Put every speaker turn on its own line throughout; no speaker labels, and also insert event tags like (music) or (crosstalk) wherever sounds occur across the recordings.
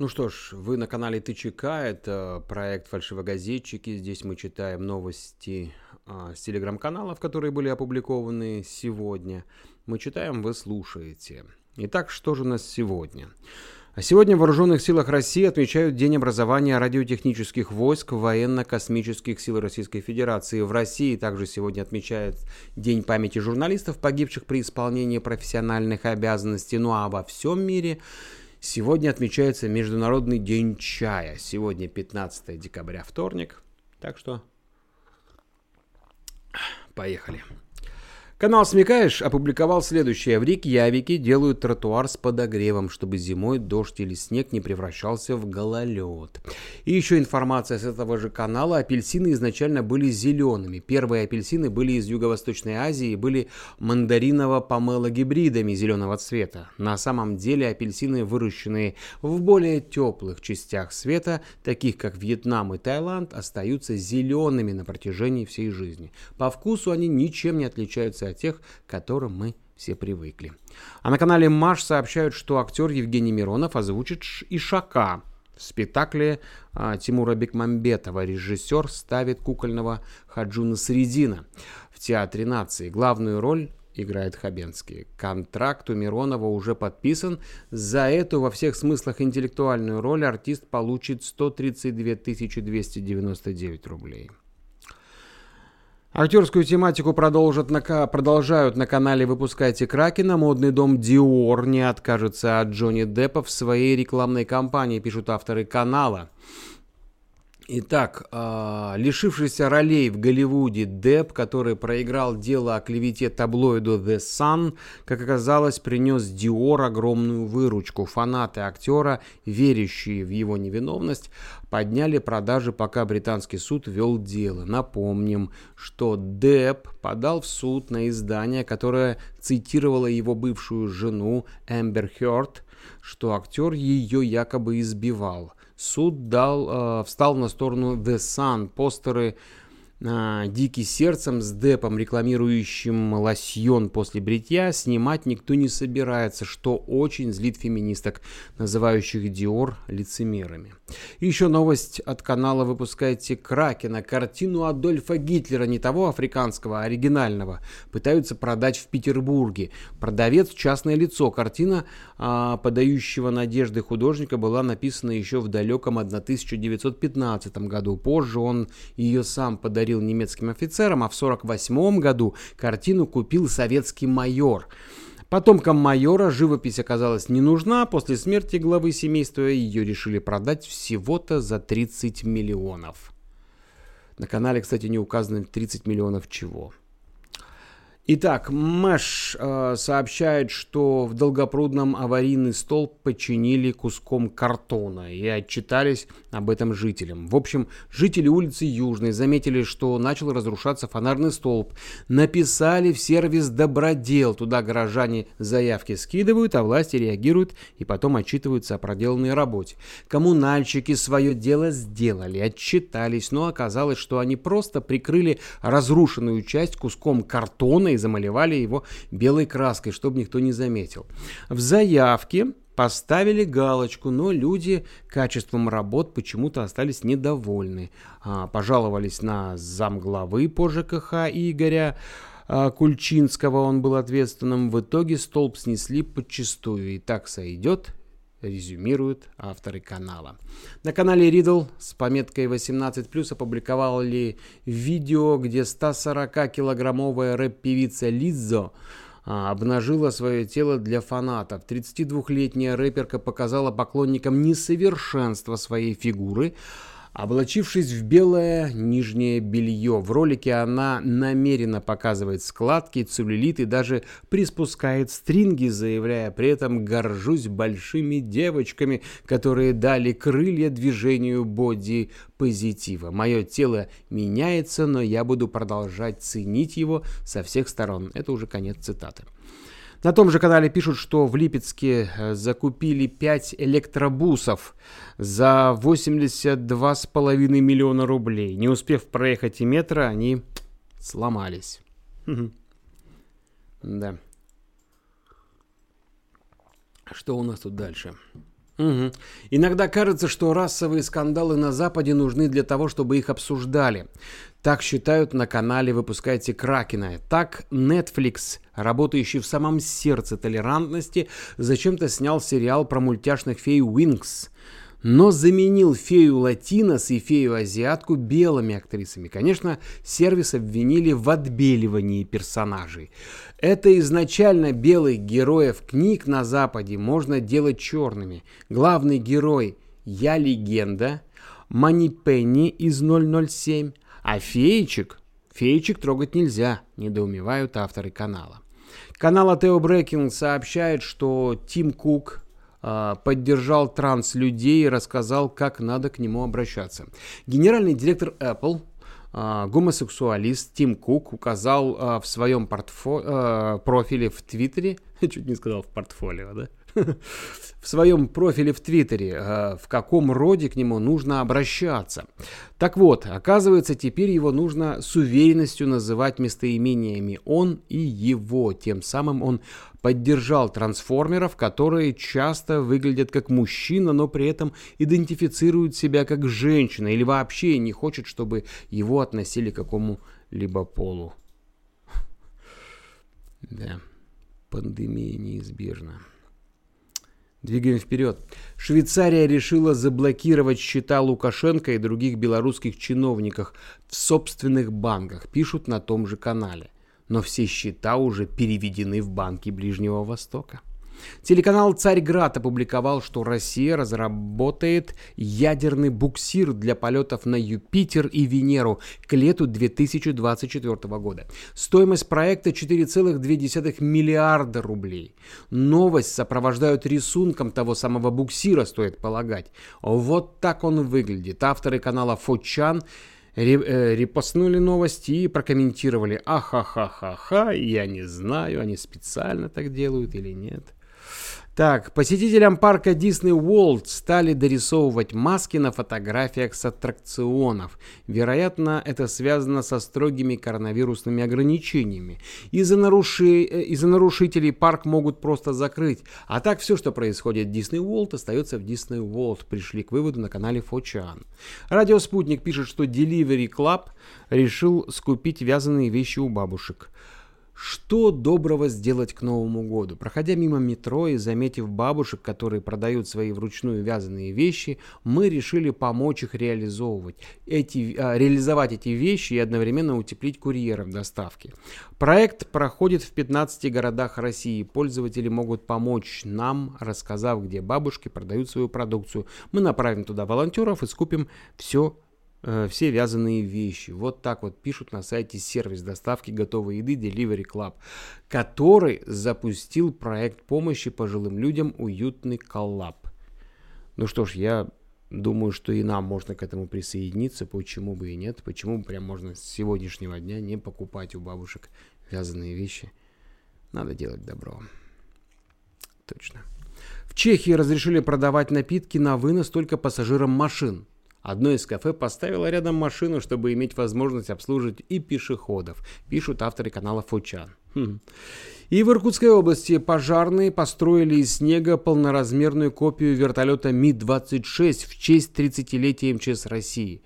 Ну что ж, вы на канале ТЧК, это проект «Фальшивогазетчики». Здесь мы читаем новости а, с телеграм-каналов, которые были опубликованы сегодня. Мы читаем, вы слушаете. Итак, что же у нас сегодня? Сегодня в Вооруженных силах России отмечают День образования радиотехнических войск военно-космических сил Российской Федерации. В России также сегодня отмечают День памяти журналистов, погибших при исполнении профессиональных обязанностей. Ну а во всем мире Сегодня отмечается Международный день чая. Сегодня 15 декабря, вторник. Так что поехали. Канал «Смекаешь» опубликовал следующее. В Рикьявике делают тротуар с подогревом, чтобы зимой дождь или снег не превращался в гололед. И еще информация с этого же канала. Апельсины изначально были зелеными. Первые апельсины были из Юго-Восточной Азии и были мандариново-помело гибридами зеленого цвета. На самом деле апельсины, выращенные в более теплых частях света, таких как Вьетнам и Таиланд, остаются зелеными на протяжении всей жизни. По вкусу они ничем не отличаются от тех, к которым мы все привыкли. А на канале Маш сообщают, что актер Евгений Миронов озвучит Ишака в спектакле а, Тимура Бекмамбетова. Режиссер ставит кукольного Хаджуна Средина в Театре нации. Главную роль играет Хабенский. Контракт у Миронова уже подписан. За эту во всех смыслах интеллектуальную роль артист получит 132 299 рублей. Актерскую тематику продолжат на, продолжают на канале «Выпускайте Кракена». Модный дом Dior не откажется от Джонни Деппа в своей рекламной кампании, пишут авторы канала. Итак, э, лишившийся ролей в Голливуде Депп, который проиграл дело о клевете таблоиду The Sun, как оказалось, принес Диор огромную выручку. Фанаты актера, верящие в его невиновность, подняли продажи, пока британский суд вел дело. Напомним, что Депп подал в суд на издание, которое цитировало его бывшую жену Эмбер Хёрд, что актер ее якобы избивал – суд дал, э, встал на сторону The Sun. Постеры э, «Дикий сердцем» с Депом, рекламирующим лосьон после бритья, снимать никто не собирается, что очень злит феминисток, называющих Диор лицемерами. Еще новость от канала «Выпускайте Кракена». Картину Адольфа Гитлера, не того африканского, а оригинального, пытаются продать в Петербурге. Продавец – частное лицо. Картина а, подающего надежды художника была написана еще в далеком 1915 году. Позже он ее сам подарил немецким офицерам, а в 1948 году картину купил советский майор – Потомкам майора живопись оказалась не нужна, после смерти главы семейства ее решили продать всего-то за 30 миллионов. На канале, кстати, не указано 30 миллионов чего. Итак, Мэш э, сообщает, что в Долгопрудном аварийный столб починили куском картона и отчитались об этом жителям. В общем, жители улицы Южной заметили, что начал разрушаться фонарный столб. Написали в сервис «Добродел». Туда горожане заявки скидывают, а власти реагируют и потом отчитываются о проделанной работе. Коммунальщики свое дело сделали, отчитались, но оказалось, что они просто прикрыли разрушенную часть куском картона и замалевали его белой краской, чтобы никто не заметил. В заявке поставили галочку, но люди качеством работ почему-то остались недовольны. А, пожаловались на замглавы по ЖКХ Игоря а, Кульчинского, он был ответственным. В итоге столб снесли подчистую. И так сойдет, резюмируют авторы канала. На канале Riddle с пометкой 18+, опубликовали видео, где 140-килограммовая рэп-певица Лиззо а, обнажила свое тело для фанатов. 32-летняя рэперка показала поклонникам несовершенство своей фигуры, Облачившись в белое нижнее белье, в ролике она намеренно показывает складки, целлюлит и даже приспускает стринги, заявляя при этом «горжусь большими девочками, которые дали крылья движению боди-позитива. Мое тело меняется, но я буду продолжать ценить его со всех сторон». Это уже конец цитаты. На том же канале пишут, что в Липецке э, закупили 5 электробусов за 82,5 миллиона рублей. Не успев проехать и метра, они сломались. (laughs) Да. Что у нас тут дальше? Угу. Иногда кажется, что расовые скандалы на Западе нужны для того, чтобы их обсуждали. Так считают на канале «Выпускайте Кракена». Так Netflix, работающий в самом сердце толерантности, зачем-то снял сериал про мультяшных фей Wings но заменил фею Латинос и фею Азиатку белыми актрисами. Конечно, сервис обвинили в отбеливании персонажей. Это изначально белых героев книг на Западе можно делать черными. Главный герой «Я легенда», Мани Пенни из 007, а феечек, феечек трогать нельзя, недоумевают авторы канала. Канал Атео Брекинг сообщает, что Тим Кук, поддержал транс-людей и рассказал, как надо к нему обращаться. Генеральный директор Apple а, гомосексуалист Тим Кук указал а, в своем портфо... профиле в Твиттере, (laughs) чуть не сказал в портфолио, да? (laughs) в своем профиле в Твиттере, э, в каком роде к нему нужно обращаться. Так вот, оказывается, теперь его нужно с уверенностью называть местоимениями «он» и «его». Тем самым он поддержал трансформеров, которые часто выглядят как мужчина, но при этом идентифицируют себя как женщина или вообще не хочет, чтобы его относили к какому-либо полу. (laughs) Да, пандемия неизбежна. Двигаем вперед. Швейцария решила заблокировать счета Лукашенко и других белорусских чиновников в собственных банках, пишут на том же канале. Но все счета уже переведены в банки Ближнего Востока. Телеканал «Царьград» опубликовал, что Россия разработает ядерный буксир для полетов на Юпитер и Венеру к лету 2024 года. Стоимость проекта 4,2 миллиарда рублей. Новость сопровождают рисунком того самого буксира, стоит полагать. Вот так он выглядит. Авторы канала «Фочан» репостнули новости и прокомментировали «Ахахахаха, я не знаю, они специально так делают или нет». Так, посетителям парка Disney World стали дорисовывать маски на фотографиях с аттракционов. Вероятно, это связано со строгими коронавирусными ограничениями. Из-за наруши... Э, из нарушителей парк могут просто закрыть. А так все, что происходит в Disney World, остается в Disney World. Пришли к выводу на канале Фочан. Радио Спутник пишет, что Delivery Club решил скупить вязаные вещи у бабушек. Что доброго сделать к Новому году? Проходя мимо метро и заметив бабушек, которые продают свои вручную вязаные вещи, мы решили помочь их реализовывать, эти, а, реализовать эти вещи и одновременно утеплить курьеров доставки. Проект проходит в 15 городах России. Пользователи могут помочь нам, рассказав, где бабушки продают свою продукцию. Мы направим туда волонтеров и скупим все Э, все вязаные вещи. Вот так вот пишут на сайте сервис доставки готовой еды Delivery Club, который запустил проект помощи пожилым людям «Уютный коллаб». Ну что ж, я думаю, что и нам можно к этому присоединиться, почему бы и нет, почему бы прям можно с сегодняшнего дня не покупать у бабушек вязаные вещи. Надо делать добро. Точно. В Чехии разрешили продавать напитки на вынос только пассажирам машин – Одно из кафе поставило рядом машину, чтобы иметь возможность обслуживать и пешеходов, пишут авторы канала Фучан. Хм. И в Иркутской области пожарные построили из снега полноразмерную копию вертолета Ми-26 в честь 30-летия МЧС России.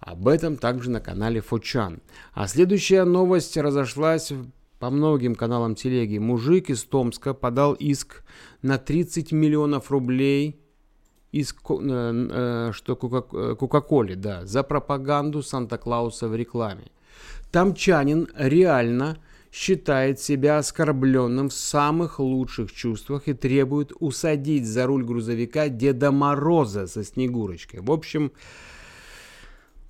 Об этом также на канале Фучан. А следующая новость разошлась по многим каналам телеги. Мужик из Томска подал иск на 30 миллионов рублей из э, э, что э, Кока-Коле, да, за пропаганду Санта-Клауса в рекламе. Тамчанин реально считает себя оскорбленным в самых лучших чувствах и требует усадить за руль грузовика Деда Мороза со Снегурочкой. В общем,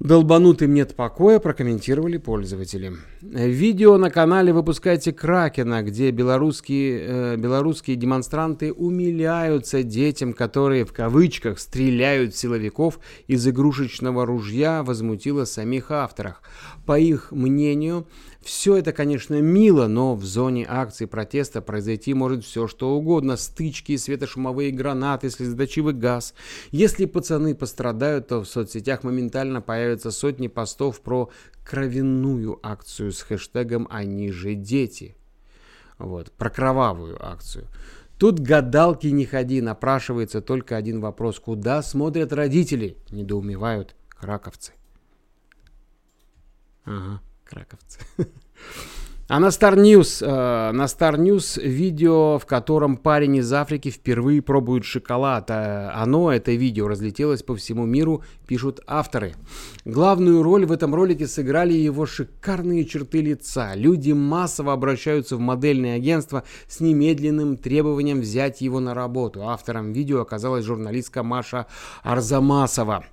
Долбанутым нет покоя, прокомментировали пользователи. Видео на канале «Выпускайте Кракена», где белорусские, э, белорусские демонстранты умиляются детям, которые в кавычках стреляют силовиков из игрушечного ружья, возмутило самих авторов. По их мнению, все это, конечно, мило, но в зоне акции протеста произойти может все, что угодно. Стычки, светошумовые гранаты, слезоточивый газ. Если пацаны пострадают, то в соцсетях моментально появятся сотни постов про кровяную акцию с хэштегом «Они же дети». Вот, про кровавую акцию. Тут гадалки не ходи, напрашивается только один вопрос. Куда смотрят родители? Недоумевают краковцы. Ага, краковцы. А на Star News, э, на Star News видео, в котором парень из Африки впервые пробует шоколад. А оно, это видео, разлетелось по всему миру, пишут авторы. Главную роль в этом ролике сыграли его шикарные черты лица. Люди массово обращаются в модельное агентство с немедленным требованием взять его на работу. Автором видео оказалась журналистка Маша Арзамасова.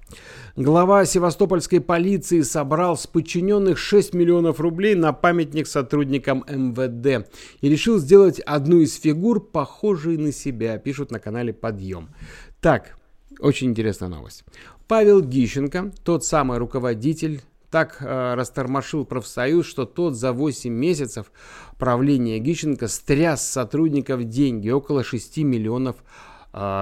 Глава севастопольской полиции собрал с подчиненных 6 миллионов рублей на памятник сотрудникам МВД и решил сделать одну из фигур, похожей на себя, пишут на канале «Подъем». Так, очень интересная новость. Павел Гищенко, тот самый руководитель так э, растормошил профсоюз, что тот за 8 месяцев правления Гищенко стряс сотрудников деньги, около 6 миллионов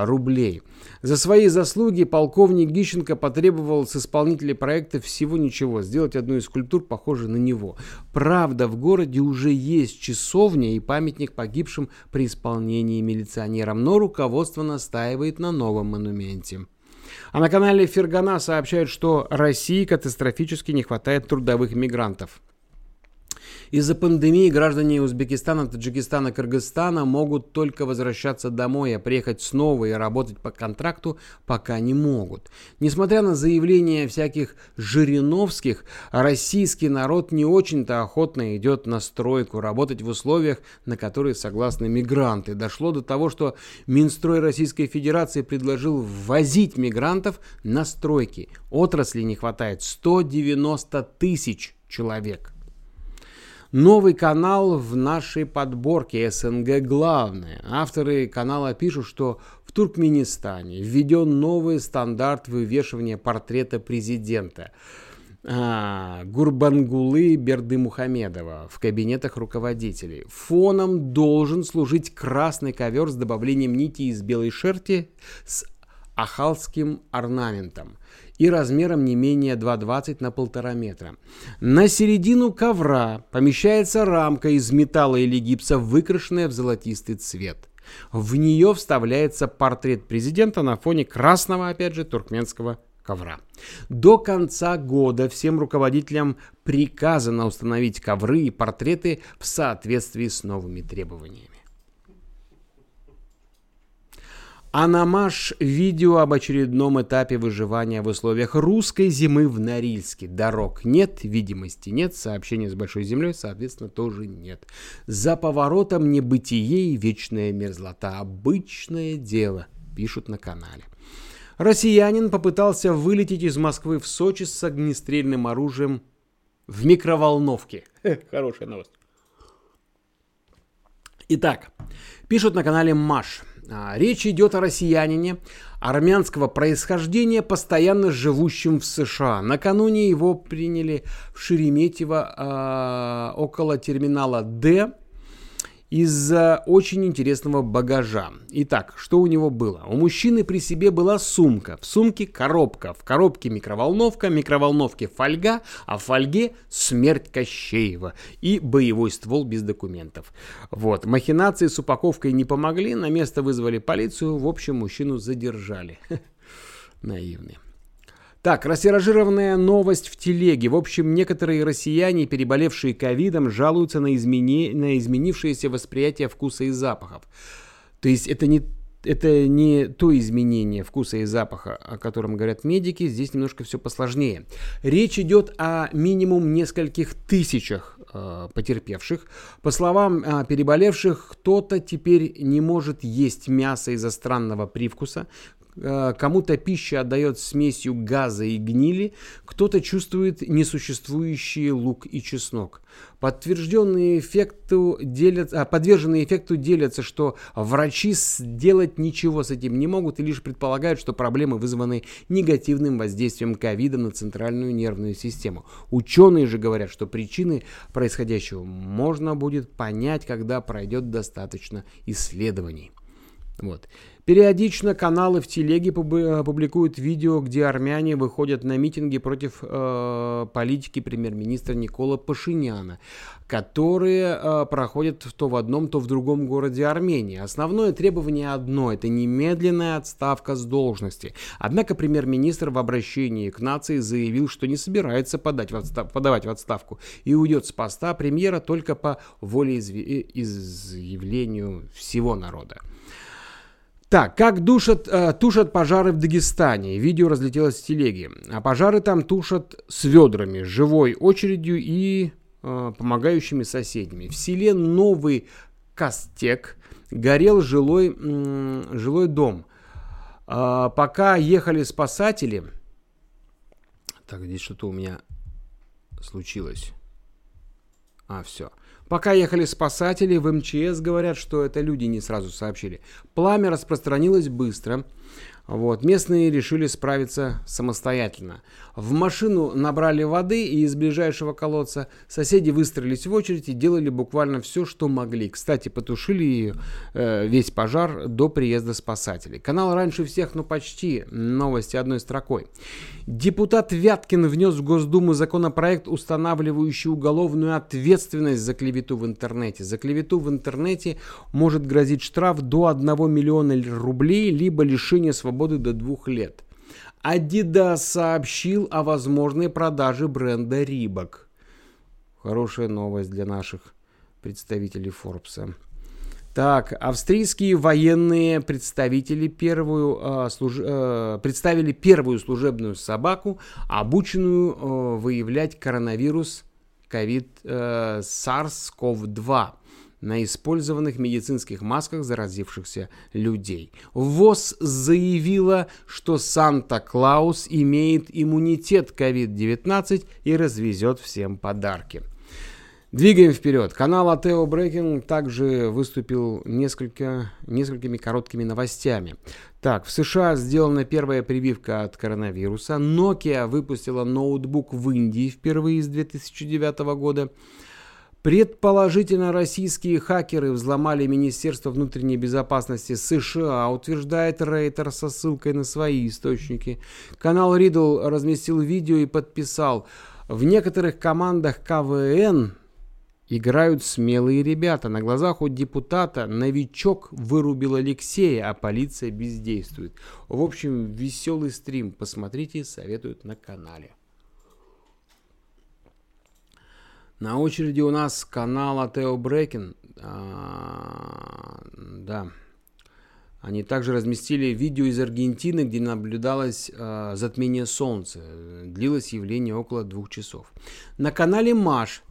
рублей. За свои заслуги полковник Гищенко потребовал с исполнителей проекта всего ничего, сделать одну из скульптур, похожей на него. Правда, в городе уже есть часовня и памятник погибшим при исполнении милиционерам, но руководство настаивает на новом монументе. А на канале Фергана сообщают, что России катастрофически не хватает трудовых мигрантов. Из-за пандемии граждане Узбекистана, Таджикистана, Кыргызстана могут только возвращаться домой, а приехать снова и работать по контракту пока не могут. Несмотря на заявления всяких Жириновских, российский народ не очень-то охотно идет на стройку, работать в условиях, на которые согласны мигранты. Дошло до того, что Минстрой Российской Федерации предложил ввозить мигрантов на стройки. Отрасли не хватает 190 тысяч человек. Новый канал в нашей подборке СНГ главное. Авторы канала пишут, что в Туркменистане введен новый стандарт вывешивания портрета президента. А, Гурбангулы Бердымухамедова в кабинетах руководителей. Фоном должен служить красный ковер с добавлением нити из белой шерсти с ахалским орнаментом и размером не менее 2,20 на 1,5 метра. На середину ковра помещается рамка из металла или гипса, выкрашенная в золотистый цвет. В нее вставляется портрет президента на фоне красного, опять же, туркменского ковра. До конца года всем руководителям приказано установить ковры и портреты в соответствии с новыми требованиями. Анамаш – видео об очередном этапе выживания в условиях русской зимы в Норильске. Дорог нет, видимости нет, сообщения с Большой Землей, соответственно, тоже нет. За поворотом небытие и вечная мерзлота. Обычное дело, пишут на канале. Россиянин попытался вылететь из Москвы в Сочи с огнестрельным оружием в микроволновке. Хорошая новость. Итак, пишут на канале Маш – речь идет о россиянине армянского происхождения, постоянно живущем в США. Накануне его приняли в Шереметьево э, около терминала «Д» из-за очень интересного багажа. Итак, что у него было? У мужчины при себе была сумка. В сумке коробка. В коробке микроволновка, микроволновке фольга, а в фольге смерть Кощеева и боевой ствол без документов. Вот. Махинации с упаковкой не помогли, на место вызвали полицию, в общем, мужчину задержали. (laughs) Наивные. Так, растиражированная новость в телеге. В общем, некоторые россияне, переболевшие ковидом, жалуются на, измени... на изменившееся восприятие вкуса и запахов. То есть это не это не то изменение вкуса и запаха, о котором говорят медики, здесь немножко все посложнее. Речь идет о минимум нескольких тысячах э, потерпевших. По словам э, переболевших, кто-то теперь не может есть мясо из-за странного привкуса, кому-то пища отдает смесью газа и гнили, кто-то чувствует несуществующий лук и чеснок. Подтвержденные эффекту делятся, а, подверженные эффекту делятся, что врачи сделать ничего с этим не могут и лишь предполагают, что проблемы вызваны негативным воздействием ковида на центральную нервную систему. Ученые же говорят, что причины происходящего можно будет понять, когда пройдет достаточно исследований. Вот. Периодично каналы в телеге э, публикуют видео, где армяне выходят на митинги против э, политики премьер-министра Никола Пашиняна, которые э, проходят то в одном, то в другом городе Армении. Основное требование одно – это немедленная отставка с должности. Однако премьер-министр в обращении к нации заявил, что не собирается подать в отстав... подавать в отставку и уйдет с поста премьера только по волеизъявлению всего народа. Так, как душат, э, тушат пожары в Дагестане. Видео разлетелось в телеге. А пожары там тушат с ведрами, живой очередью и э, помогающими соседями. В селе Новый Костек горел жилой, э, жилой дом. Э, пока ехали спасатели... Так, здесь что-то у меня случилось. А, все. Пока ехали спасатели, в МЧС говорят, что это люди не сразу сообщили. Пламя распространилось быстро. Вот. Местные решили справиться самостоятельно. В машину набрали воды и из ближайшего колодца соседи выстроились в очередь и делали буквально все, что могли. Кстати, потушили э, весь пожар до приезда спасателей. Канал раньше всех, но почти. Новости одной строкой. Депутат Вяткин внес в Госдуму законопроект, устанавливающий уголовную ответственность за клевету в интернете. За клевету в интернете может грозить штраф до 1 миллиона рублей, либо лишение свободы до двух лет. Adidas сообщил о возможной продаже бренда Reebok. Хорошая новость для наших представителей Форбса. Так, австрийские военные представители первую, э, служ... э, представили первую служебную собаку, обученную э, выявлять коронавирус COVID э, SARS-CoV-2 на использованных медицинских масках заразившихся людей. ВОЗ заявила, что Санта-Клаус имеет иммунитет COVID-19 и развезет всем подарки. Двигаем вперед. Канал Атео Брейкинг также выступил несколько, несколькими короткими новостями. Так, в США сделана первая прививка от коронавируса. Nokia выпустила ноутбук в Индии впервые с 2009 года. Предположительно, российские хакеры взломали Министерство внутренней безопасности США, утверждает Рейтер со ссылкой на свои источники. Канал Ридл разместил видео и подписал. В некоторых командах КВН играют смелые ребята. На глазах у депутата новичок вырубил Алексея, а полиция бездействует. В общем, веселый стрим. Посмотрите, советуют на канале. На очереди у нас канал Атео Брекин. А, да. Они также разместили видео из Аргентины, где наблюдалось э, затмение солнца. Длилось явление около двух часов. На канале Маш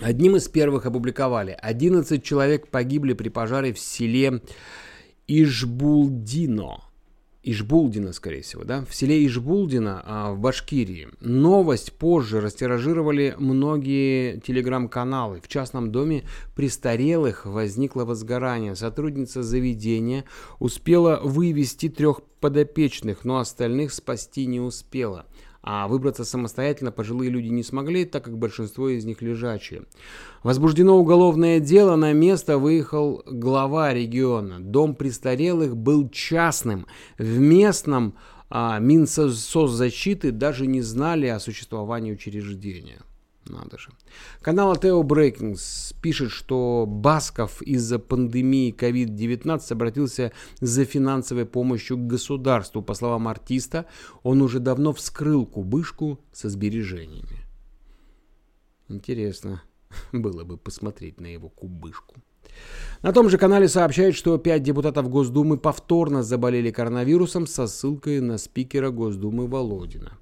одним из первых опубликовали 11 человек погибли при пожаре в селе Ижбулдино Ишбулдина, скорее всего, да, в селе Ишбулдина а, в Башкирии. Новость позже растиражировали многие телеграм-каналы. В частном доме престарелых возникло возгорание. Сотрудница заведения успела вывести трех подопечных, но остальных спасти не успела а выбраться самостоятельно пожилые люди не смогли, так как большинство из них лежачие. Возбуждено уголовное дело, на место выехал глава региона. Дом престарелых был частным. В местном а, Минсоцзащиты даже не знали о существовании учреждения. Надо же. Канал Атео Брейкингс пишет, что Басков из-за пандемии COVID-19 обратился за финансовой помощью к государству. По словам артиста, он уже давно вскрыл кубышку со сбережениями. Интересно (laughs) было бы посмотреть на его кубышку. На том же канале сообщают, что пять депутатов Госдумы повторно заболели коронавирусом со ссылкой на спикера Госдумы Володина.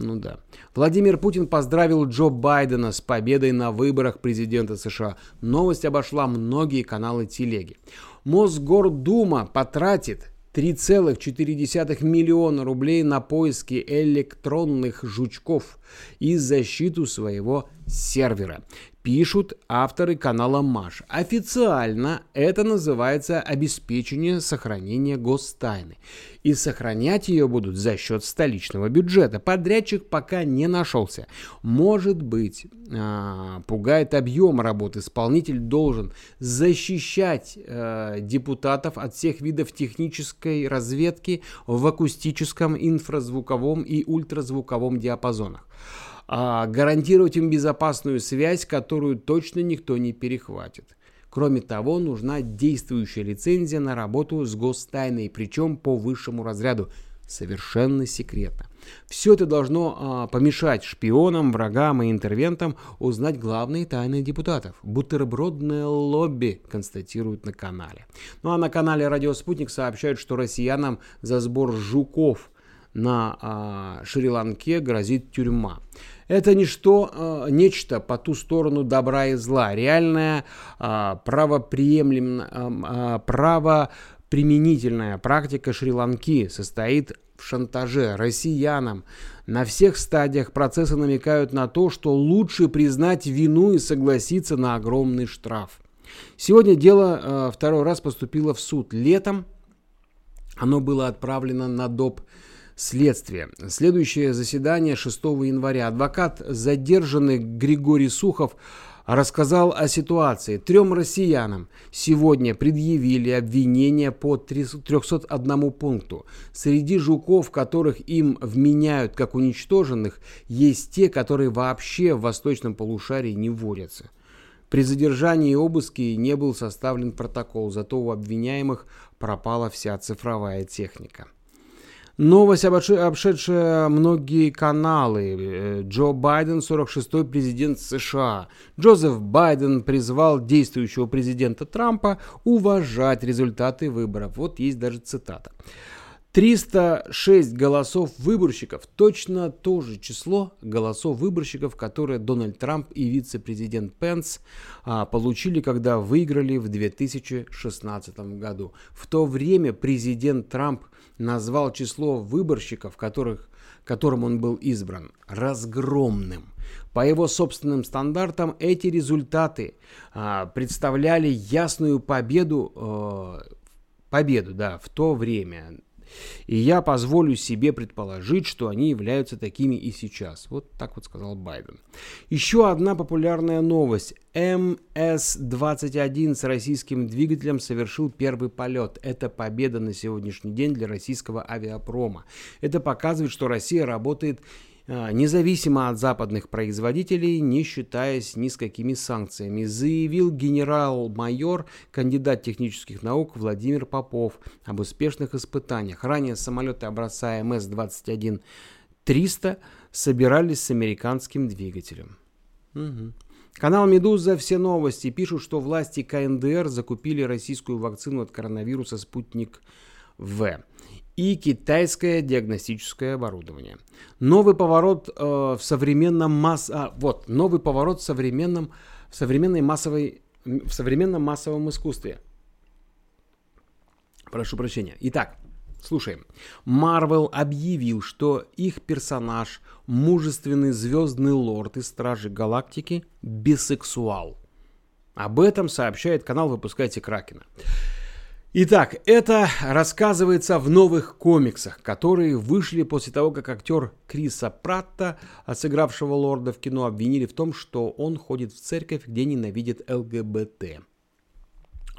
Ну да. Владимир Путин поздравил Джо Байдена с победой на выборах президента США. Новость обошла многие каналы телеги. Мосгордума потратит 3,4 миллиона рублей на поиски электронных жучков и защиту своего сервера. Пишут авторы канала Маш. Официально это называется обеспечение сохранения гостайны. И сохранять ее будут за счет столичного бюджета. Подрядчик пока не нашелся. Может быть, э, пугает объем работы. Исполнитель должен защищать э, депутатов от всех видов технической разведки в акустическом, инфразвуковом и ультразвуковом диапазонах а, гарантировать им безопасную связь, которую точно никто не перехватит. Кроме того, нужна действующая лицензия на работу с гостайной, причем по высшему разряду, совершенно секретно. Все это должно а, помешать шпионам, врагам и интервентам узнать главные тайны депутатов. Бутербродное лобби констатируют на канале. Ну а на канале «Радио Спутник» сообщают, что россиянам за сбор жуков на а, Шри-Ланке грозит тюрьма. Это ничто, э, нечто по ту сторону добра и зла. Реальная правоприемлем, э, правоприменительная практика Шри-Ланки состоит в шантаже россиянам. На всех стадиях процесса намекают на то, что лучше признать вину и согласиться на огромный штраф. Сегодня дело второй раз поступило в суд. Летом оно было отправлено на доп следствия. Следующее заседание 6 января. Адвокат задержанный Григорий Сухов рассказал о ситуации. Трем россиянам сегодня предъявили обвинения по 301 пункту. Среди жуков, которых им вменяют как уничтоженных, есть те, которые вообще в восточном полушарии не водятся. При задержании и обыске не был составлен протокол, зато у обвиняемых пропала вся цифровая техника. Новость, обшедшая многие каналы. Э, Джо Байден, 46-й президент США. Джозеф Байден призвал действующего президента Трампа уважать результаты выборов. Вот есть даже цитата. 306 голосов выборщиков, точно то же число голосов выборщиков, которые Дональд Трамп и вице-президент Пенс а, получили, когда выиграли в 2016 году. В то время президент Трамп назвал число выборщиков, которых, которым он был избран, разгромным. По его собственным стандартам эти результаты а, представляли ясную победу, а, победу да, в то время и я позволю себе предположить, что они являются такими и сейчас. Вот так вот сказал Байден. Еще одна популярная новость. МС-21 с российским двигателем совершил первый полет. Это победа на сегодняшний день для российского авиапрома. Это показывает, что Россия работает независимо от западных производителей, не считаясь ни с какими санкциями, заявил генерал-майор, кандидат технических наук Владимир Попов об успешных испытаниях. Ранее самолеты образца МС-21-300 собирались с американским двигателем. Угу. Канал «Медуза» все новости пишут, что власти КНДР закупили российскую вакцину от коронавируса «Спутник В» и китайское диагностическое оборудование. Новый поворот э, в современном масс... а, вот, новый поворот в современном, в современной массовой, в современном массовом искусстве. Прошу прощения. Итак, слушаем. Марвел объявил, что их персонаж, мужественный звездный лорд из Стражи Галактики, бисексуал. Об этом сообщает канал «Выпускайте Кракена». Итак, это рассказывается в новых комиксах, которые вышли после того, как актер Криса Пратта, сыгравшего лорда в кино, обвинили в том, что он ходит в церковь, где ненавидит ЛГБТ.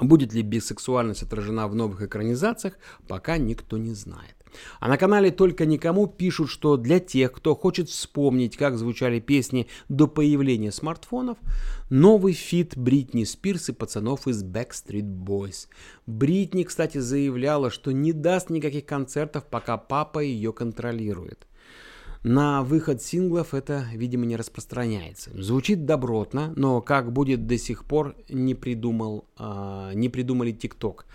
Будет ли бисексуальность отражена в новых экранизациях, пока никто не знает. А на канале «Только никому» пишут, что для тех, кто хочет вспомнить, как звучали песни до появления смартфонов, новый фит Бритни Спирс и пацанов из Backstreet Boys. Бритни, кстати, заявляла, что не даст никаких концертов, пока папа ее контролирует. На выход синглов это, видимо, не распространяется. Звучит добротно, но как будет до сих пор не придумал, э, не придумали ТикТок.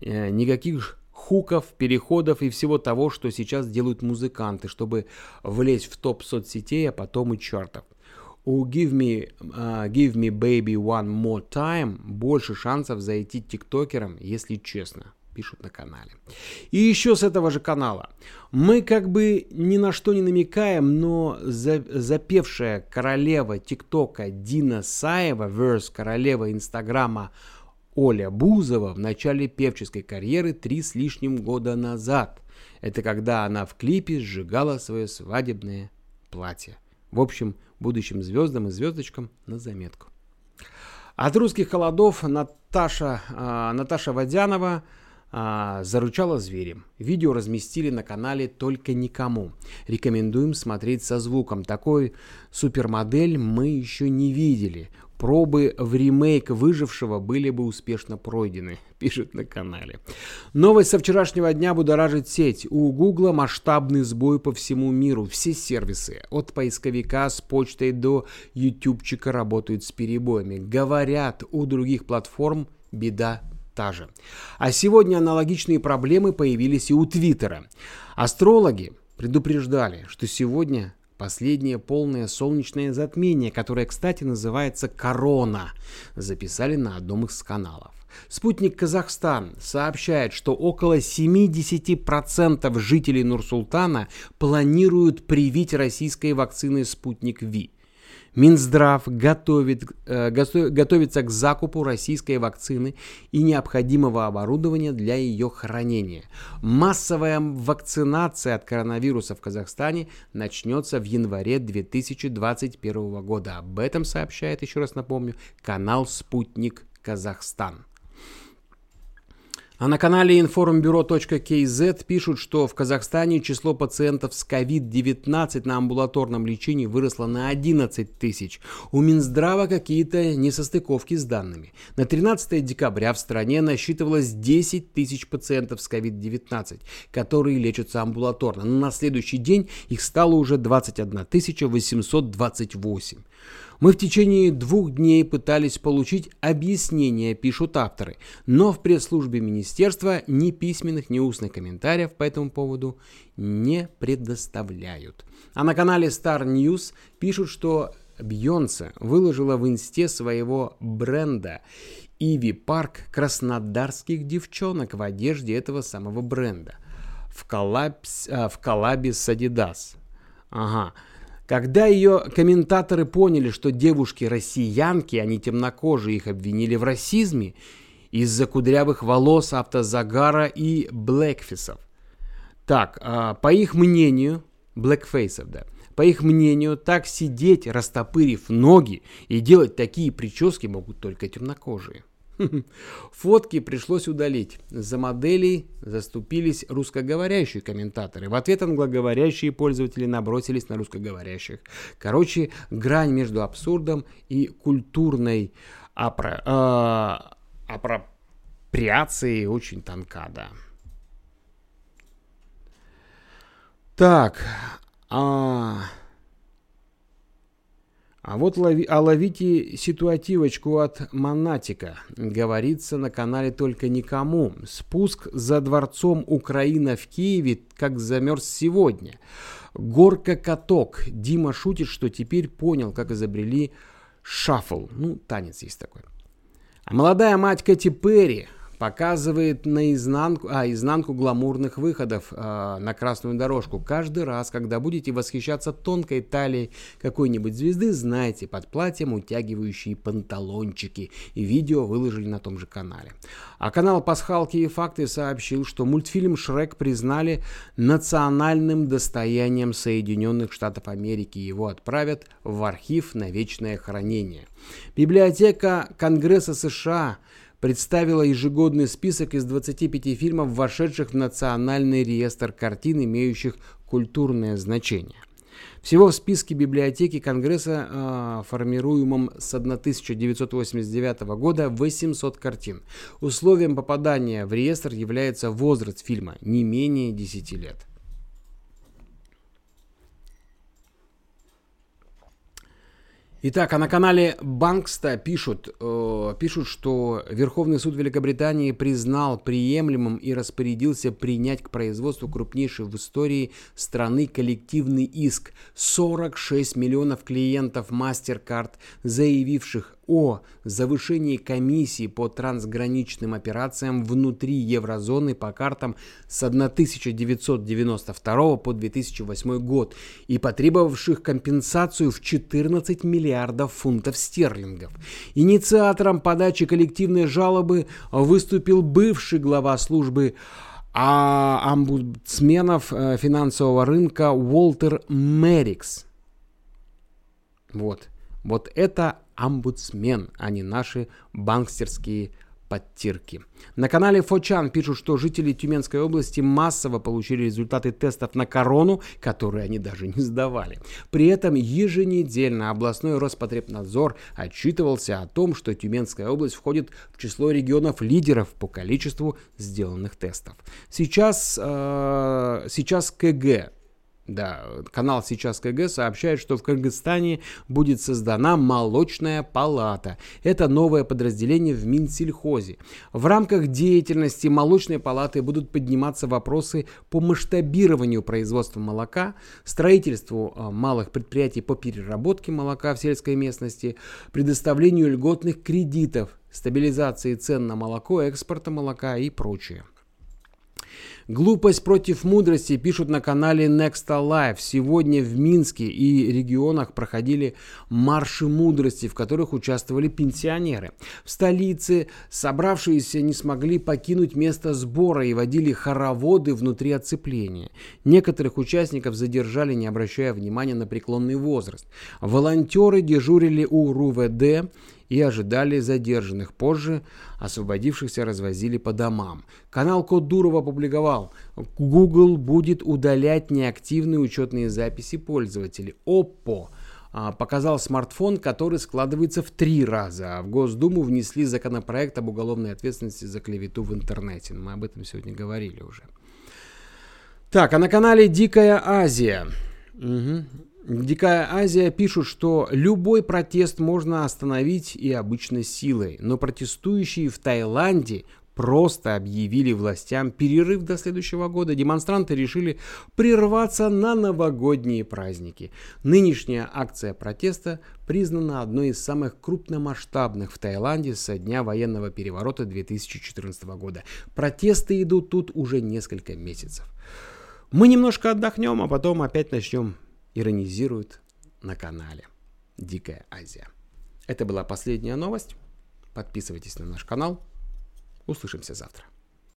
Э, никаких хуков, переходов и всего того, что сейчас делают музыканты, чтобы влезть в топ соцсетей, а потом и чартов. У Give Me, uh, Give Me Baby One More Time больше шансов зайти тиктокерам, если честно. пишут на канале. И еще с этого же канала. Мы как бы ни на что не намекаем, но за, запевшая королева ТикТока Дина Саева, верс королева Инстаграма Оля Бузова в начале певческой карьеры три с лишним года назад. Это когда она в клипе сжигала свое свадебное платье. В общем, будущим звездам и звездочкам на заметку. От русских холодов Наташа, э, Наташа Водянова э, заручала зверем. Видео разместили на канале «Только никому». Рекомендуем смотреть со звуком. Такой супермодель мы еще не видели пробы в ремейк «Выжившего» были бы успешно пройдены, пишет на канале. Новость со вчерашнего дня будоражит сеть. У Гугла масштабный сбой по всему миру. Все сервисы, от поисковика с почтой до ютубчика работают с перебоями. Говорят, у других платформ беда та же. А сегодня аналогичные проблемы появились и у Твиттера. Астрологи предупреждали, что сегодня Последнее полное солнечное затмение, которое, кстати, называется «Корона», записали на одном из каналов. Спутник Казахстан сообщает, что около 70% жителей Нур-Султана планируют привить российской вакциной «Спутник Ви». Минздрав готовит, э, готовится к закупу российской вакцины и необходимого оборудования для ее хранения. Массовая вакцинация от коронавируса в Казахстане начнется в январе 2021 года. Об этом сообщает, еще раз напомню, канал «Спутник Казахстан». А на канале informbюро.kz пишут, что в Казахстане число пациентов с COVID-19 на амбулаторном лечении выросло на 11 тысяч. У Минздрава какие-то несостыковки с данными. На 13 декабря в стране насчитывалось 10 тысяч пациентов с COVID-19, которые лечатся амбулаторно. Но на следующий день их стало уже 21 828. Мы в течение двух дней пытались получить объяснение, пишут авторы, но в пресс-службе министерства ни письменных, ни устных комментариев по этому поводу не предоставляют. А на канале Star News пишут, что Бьонсе выложила в инсте своего бренда Иви Парк краснодарских девчонок в одежде этого самого бренда в, коллапс, а, в коллабе с Adidas. Ага. Когда ее комментаторы поняли, что девушки россиянки, не темнокожие, их обвинили в расизме из-за кудрявых волос, автозагара и блэкфисов. Так, а, по их мнению, блэкфейсов, да, по их мнению, так сидеть, растопырив ноги и делать такие прически могут только темнокожие. (laughs) Фотки пришлось удалить. За моделей заступились русскоговорящие комментаторы. В ответ англоговорящие пользователи набросились на русскоговорящих. Короче, грань между абсурдом и культурной апро... э, апроприацией очень тонка, да. Так, а... А вот лови, а ловите ситуативочку от Монатика. Говорится на канале только никому. Спуск за дворцом Украина в Киеве как замерз сегодня. Горка-каток. Дима шутит, что теперь понял, как изобрели шаффл. Ну, танец есть такой. А молодая мать Кэти Перри показывает на изнанку, а, изнанку гламурных выходов а, на красную дорожку. Каждый раз, когда будете восхищаться тонкой талией какой-нибудь звезды, знайте, под платьем утягивающие панталончики. И видео выложили на том же канале. А канал «Пасхалки и факты» сообщил, что мультфильм «Шрек» признали национальным достоянием Соединенных Штатов Америки. Его отправят в архив на вечное хранение. Библиотека Конгресса США – представила ежегодный список из 25 фильмов, вошедших в Национальный реестр картин, имеющих культурное значение. Всего в списке библиотеки Конгресса, э, формируемом с 1989 года, 800 картин. Условием попадания в реестр является возраст фильма, не менее 10 лет. Итак, а на канале Банкста пишут, э, пишут, что Верховный суд Великобритании признал приемлемым и распорядился принять к производству крупнейший в истории страны коллективный иск. 46 миллионов клиентов MasterCard, заявивших о завышении комиссии по трансграничным операциям внутри еврозоны по картам с 1992 по 2008 год и потребовавших компенсацию в 14 миллиардов фунтов стерлингов. Инициатором подачи коллективной жалобы выступил бывший глава службы а омбудсменов э, финансового рынка Уолтер Мерикс. Вот. Вот это омбудсмен, а не наши банкстерские подтирки. На канале Фочан пишут, что жители Тюменской области массово получили результаты тестов на корону, которые они даже не сдавали. При этом еженедельно областной Роспотребнадзор отчитывался о том, что Тюменская область входит в число регионов-лидеров по количеству сделанных тестов. Сейчас, э, сейчас КГ да, канал «Сейчас КГ» сообщает, что в Кыргызстане будет создана молочная палата. Это новое подразделение в Минсельхозе. В рамках деятельности молочной палаты будут подниматься вопросы по масштабированию производства молока, строительству а, малых предприятий по переработке молока в сельской местности, предоставлению льготных кредитов, стабилизации цен на молоко, экспорта молока и прочее. Глупость против мудрости пишут на канале Next Alive. Сегодня в Минске и регионах проходили марши мудрости, в которых участвовали пенсионеры. В столице собравшиеся не смогли покинуть место сбора и водили хороводы внутри оцепления. Некоторых участников задержали, не обращая внимания на преклонный возраст. Волонтеры дежурили у РУВД и ожидали задержанных. Позже освободившихся развозили по домам. Канал Код Дуров опубликовал. Google будет удалять неактивные учетные записи пользователей. Oppo а, показал смартфон, который складывается в три раза. В Госдуму внесли законопроект об уголовной ответственности за клевету в интернете. Мы об этом сегодня говорили уже. Так, а на канале Дикая Азия. Угу. Дикая Азия пишут, что любой протест можно остановить и обычной силой, но протестующие в Таиланде просто объявили властям перерыв до следующего года. Демонстранты решили прерваться на новогодние праздники. Нынешняя акция протеста признана одной из самых крупномасштабных в Таиланде со дня военного переворота 2014 года. Протесты идут тут уже несколько месяцев. Мы немножко отдохнем, а потом опять начнем иронизируют на канале Дикая Азия. Это была последняя новость. Подписывайтесь на наш канал. Услышимся завтра.